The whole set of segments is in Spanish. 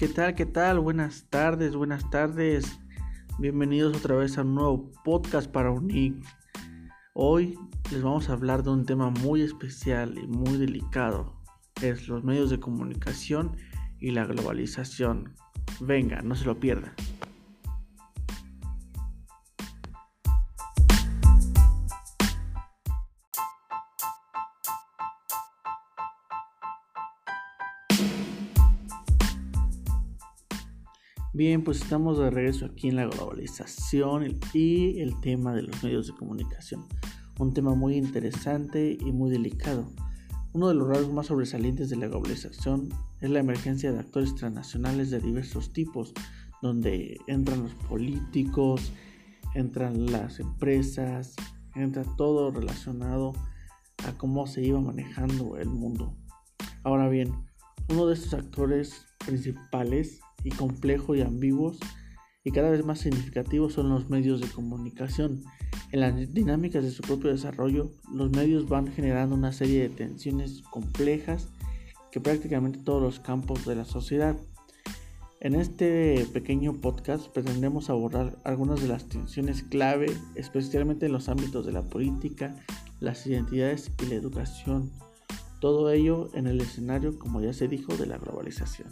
¿Qué tal? ¿Qué tal? Buenas tardes, buenas tardes. Bienvenidos otra vez a un nuevo podcast para UNIC. Hoy les vamos a hablar de un tema muy especial y muy delicado. Es los medios de comunicación y la globalización. Venga, no se lo pierda. Bien, pues estamos de regreso aquí en la globalización y el tema de los medios de comunicación. Un tema muy interesante y muy delicado. Uno de los rasgos más sobresalientes de la globalización es la emergencia de actores transnacionales de diversos tipos, donde entran los políticos, entran las empresas, entra todo relacionado a cómo se iba manejando el mundo. Ahora bien, uno de estos actores principales y complejos y ambiguos y cada vez más significativos son los medios de comunicación. En las dinámicas de su propio desarrollo, los medios van generando una serie de tensiones complejas que prácticamente todos los campos de la sociedad. En este pequeño podcast pretendemos abordar algunas de las tensiones clave, especialmente en los ámbitos de la política, las identidades y la educación. Todo ello en el escenario, como ya se dijo, de la globalización.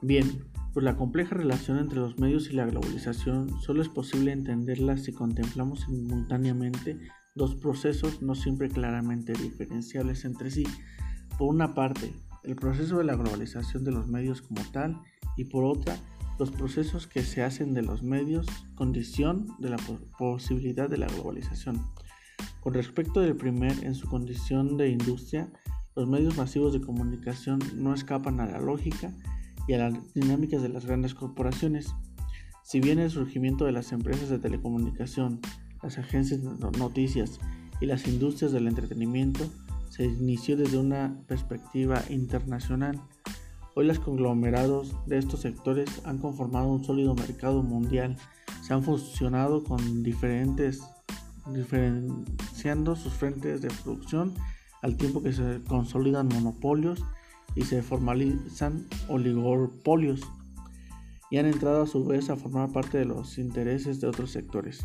Bien, pues la compleja relación entre los medios y la globalización solo es posible entenderla si contemplamos simultáneamente dos procesos no siempre claramente diferenciables entre sí. Por una parte, el proceso de la globalización de los medios como tal y por otra, los procesos que se hacen de los medios condición de la posibilidad de la globalización. Con respecto del primer, en su condición de industria, los medios masivos de comunicación no escapan a la lógica y a las dinámicas de las grandes corporaciones. Si bien el surgimiento de las empresas de telecomunicación, las agencias de noticias y las industrias del entretenimiento se inició desde una perspectiva internacional, hoy los conglomerados de estos sectores han conformado un sólido mercado mundial, se han fusionado con diferentes, diferenciando sus frentes de producción al tiempo que se consolidan monopolios y se formalizan oligopolios y han entrado a su vez a formar parte de los intereses de otros sectores,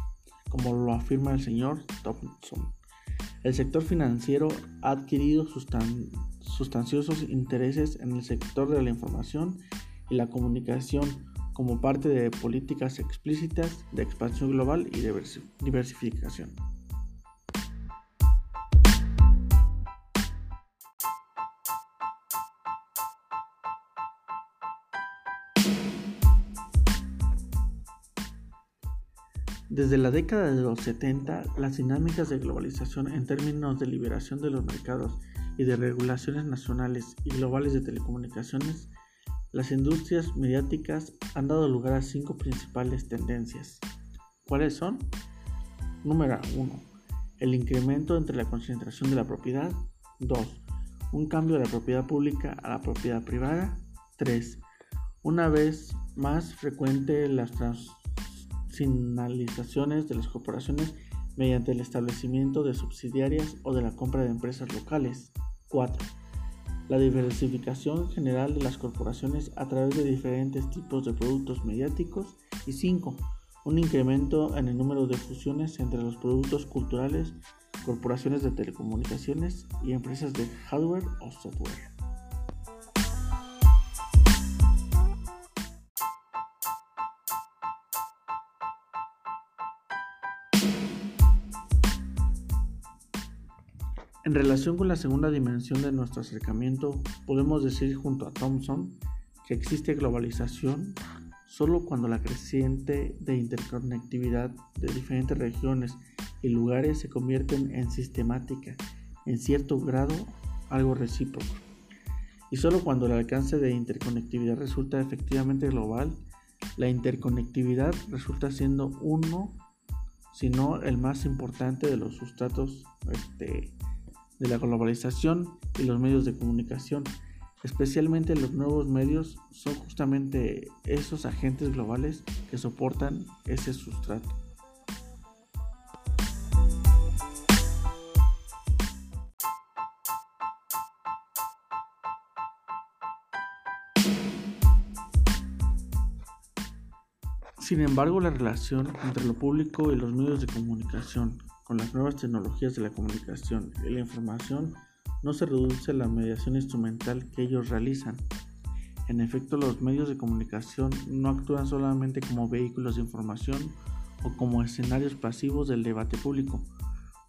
como lo afirma el señor Thompson. El sector financiero ha adquirido sustanciosos intereses en el sector de la información y la comunicación como parte de políticas explícitas de expansión global y diversificación. Desde la década de los 70, las dinámicas de globalización en términos de liberación de los mercados y de regulaciones nacionales y globales de telecomunicaciones, las industrias mediáticas han dado lugar a cinco principales tendencias. ¿Cuáles son? Número 1. El incremento entre la concentración de la propiedad. 2. Un cambio de la propiedad pública a la propiedad privada. 3. Una vez más frecuente las trans finalizaciones de las corporaciones mediante el establecimiento de subsidiarias o de la compra de empresas locales. 4. La diversificación general de las corporaciones a través de diferentes tipos de productos mediáticos. Y 5. Un incremento en el número de fusiones entre los productos culturales, corporaciones de telecomunicaciones y empresas de hardware o software. En relación con la segunda dimensión de nuestro acercamiento, podemos decir junto a Thompson que existe globalización solo cuando la creciente de interconectividad de diferentes regiones y lugares se convierten en sistemática, en cierto grado algo recíproco. Y solo cuando el alcance de interconectividad resulta efectivamente global, la interconectividad resulta siendo uno, si no el más importante de los sustratos este, de la globalización y los medios de comunicación. Especialmente los nuevos medios son justamente esos agentes globales que soportan ese sustrato. Sin embargo, la relación entre lo público y los medios de comunicación, con las nuevas tecnologías de la comunicación y la información, no se reduce a la mediación instrumental que ellos realizan. En efecto, los medios de comunicación no actúan solamente como vehículos de información o como escenarios pasivos del debate público.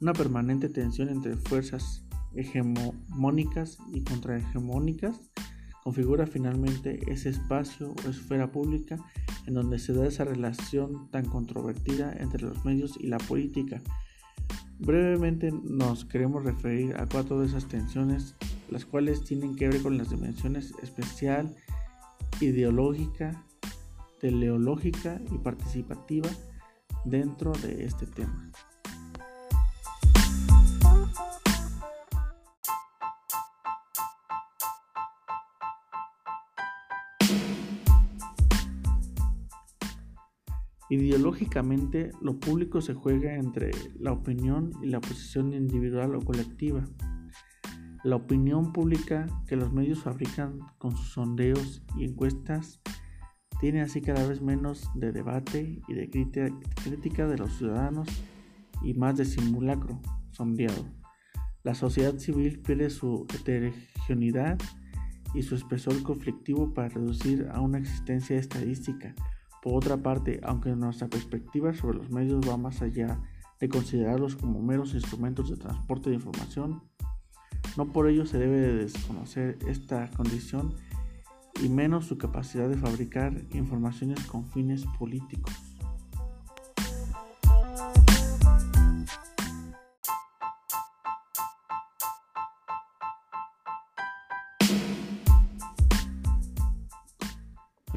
Una permanente tensión entre fuerzas hegemónicas y contrahegemónicas configura finalmente ese espacio o esfera pública en donde se da esa relación tan controvertida entre los medios y la política. Brevemente nos queremos referir a cuatro de esas tensiones, las cuales tienen que ver con las dimensiones especial, ideológica, teleológica y participativa dentro de este tema. Ideológicamente, lo público se juega entre la opinión y la posición individual o colectiva. La opinión pública que los medios fabrican con sus sondeos y encuestas tiene así cada vez menos de debate y de crítica de los ciudadanos y más de simulacro sondeado. La sociedad civil pierde su heterogeneidad y su espesor conflictivo para reducir a una existencia estadística por otra parte, aunque nuestra perspectiva sobre los medios va más allá de considerarlos como meros instrumentos de transporte de información, no por ello se debe de desconocer esta condición y menos su capacidad de fabricar informaciones con fines políticos.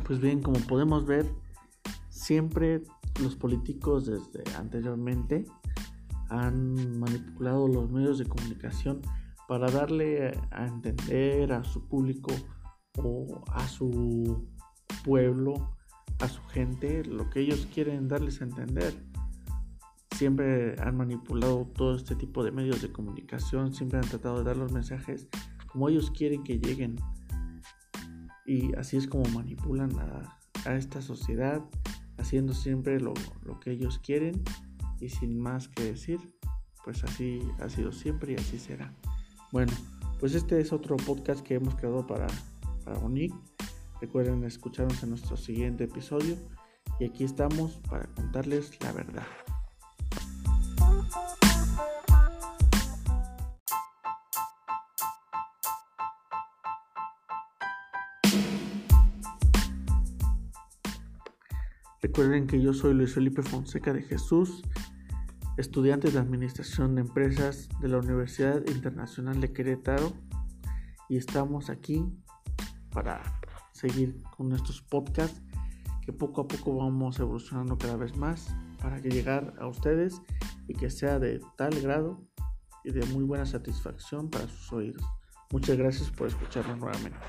Pues bien, como podemos ver, siempre los políticos desde anteriormente han manipulado los medios de comunicación para darle a entender a su público o a su pueblo, a su gente, lo que ellos quieren darles a entender. Siempre han manipulado todo este tipo de medios de comunicación, siempre han tratado de dar los mensajes como ellos quieren que lleguen. Y así es como manipulan a, esta sociedad haciendo siempre lo, que ellos quieren y sin más que decir, pues así ha sido siempre y así será. Bueno, pues este es otro podcast que hemos creado para, para ONIC. Recuerden escucharnos en nuestro siguiente episodio y aquí estamos para contarles la verdad. Recuerden que yo soy Luis Felipe Fonseca de Jesús, estudiante de Administración de Empresas de la Universidad Internacional de Querétaro y estamos aquí para seguir con nuestros podcasts que poco a poco vamos evolucionando cada vez más para llegar a ustedes y que sea de tal grado y de muy buena satisfacción para sus oídos. Muchas gracias por escucharnos nuevamente.